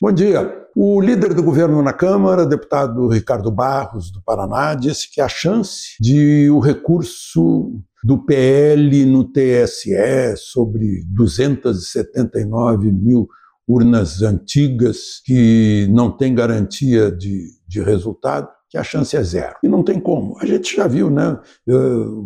Bom dia. O líder do governo na Câmara, deputado Ricardo Barros, do Paraná, disse que a chance de o recurso do PL no TSE sobre 279 mil urnas antigas que não tem garantia de, de resultado, que a chance é zero. E não tem como. A gente já viu, né?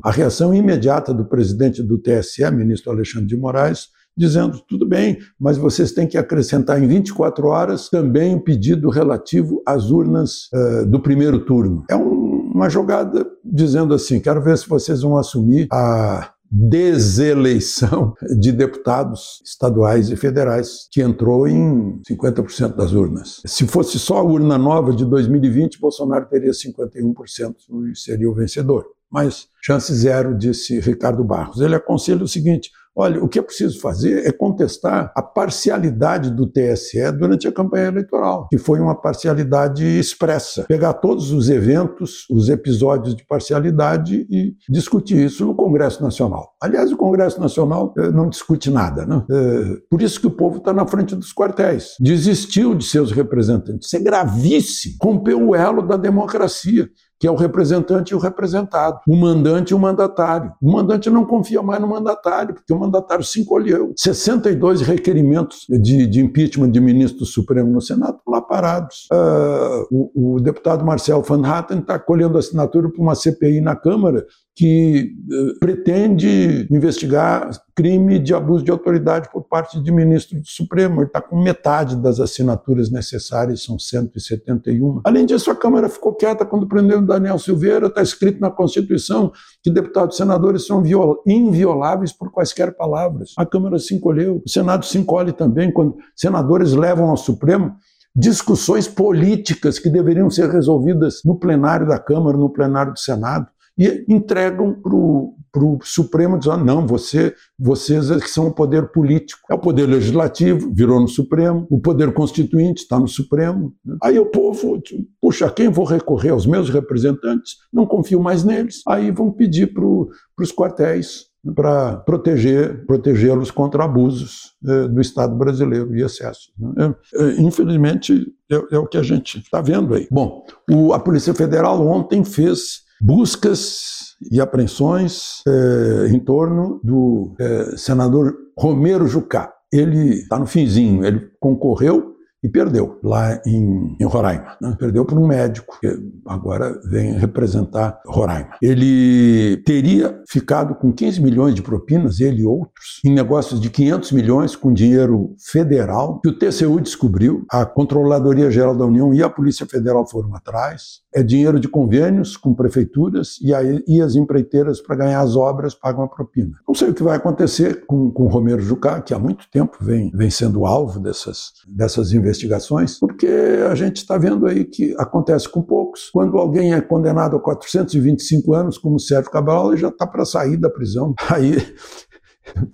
A reação imediata do presidente do TSE, ministro Alexandre de Moraes, dizendo: tudo bem, mas vocês têm que acrescentar em 24 horas também o pedido relativo às urnas uh, do primeiro turno. É um, uma jogada dizendo assim: quero ver se vocês vão assumir a deseleição de deputados estaduais e federais, que entrou em 50% das urnas. Se fosse só a urna nova de 2020, Bolsonaro teria 51% e seria o vencedor. Mas chance zero, disse Ricardo Barros. Ele aconselha o seguinte: Olha, o que é preciso fazer é contestar a parcialidade do TSE durante a campanha eleitoral, que foi uma parcialidade expressa. Pegar todos os eventos, os episódios de parcialidade e discutir isso no Congresso Nacional. Aliás, o Congresso Nacional eh, não discute nada. Né? Eh, por isso que o povo está na frente dos quartéis. Desistiu de seus representantes. Isso é gravíssimo. Rompeu o elo da democracia que é o representante e o representado, o mandante e o mandatário. O mandante não confia mais no mandatário, porque o mandatário se encolheu. 62 requerimentos de, de impeachment de ministro do Supremo no Senado lá parados. Uh, o, o, deputado Marcel Van Hatten está colhendo assinatura para uma CPI na Câmara que uh, pretende investigar crime de abuso de autoridade por parte de ministro do Supremo. Ele está com metade das assinaturas necessárias, são 171. Além disso, a Câmara ficou quieta quando prendeu o Daniel Silveira. Está escrito na Constituição que deputados e senadores são invioláveis por quaisquer palavras. A Câmara se encolheu, o Senado se encolhe também quando senadores levam ao Supremo discussões políticas que deveriam ser resolvidas no plenário da Câmara, no plenário do Senado e entregam para o Supremo dizendo, não, você, vocês é que são o poder político. É o poder legislativo, virou no Supremo, o poder constituinte está no Supremo. Né? Aí o povo, puxa, quem vou recorrer aos meus representantes? Não confio mais neles. Aí vão pedir para os quartéis para proteger protegê-los contra abusos eh, do Estado brasileiro e excessos. Né? É, infelizmente, é, é, o que a gente está vendo aí. Bom, o, a Polícia Federal ontem fez buscas e apreensões é, em torno do é, senador Romero Jucá. Ele está no finzinho, ele concorreu e perdeu lá em, em Roraima. Né? Perdeu por um médico, que agora vem representar Roraima. Ele teria ficado com 15 milhões de propinas, ele e outros, em negócios de 500 milhões com dinheiro federal, que o TCU descobriu, a Controladoria Geral da União e a Polícia Federal foram atrás. É dinheiro de convênios com prefeituras e, aí, e as empreiteiras para ganhar as obras pagam a propina. Não sei o que vai acontecer com, com Romero Jucá, que há muito tempo vem, vem sendo alvo dessas, dessas investigações investigações, porque a gente está vendo aí que acontece com poucos. Quando alguém é condenado a 425 anos, como Sérgio Cabral, ele já está para sair da prisão. Aí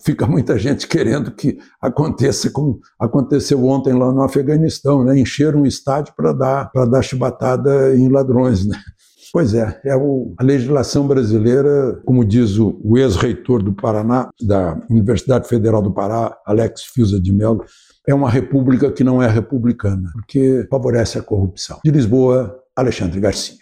fica muita gente querendo que aconteça como aconteceu ontem lá no Afeganistão, né? encher um estádio para dar, dar chibatada em ladrões. Né? Pois é, é o, a legislação brasileira, como diz o, o ex-reitor do Paraná, da Universidade Federal do Pará, Alex Fiusa de Mello, é uma república que não é republicana, porque favorece a corrupção. De Lisboa, Alexandre Garcia.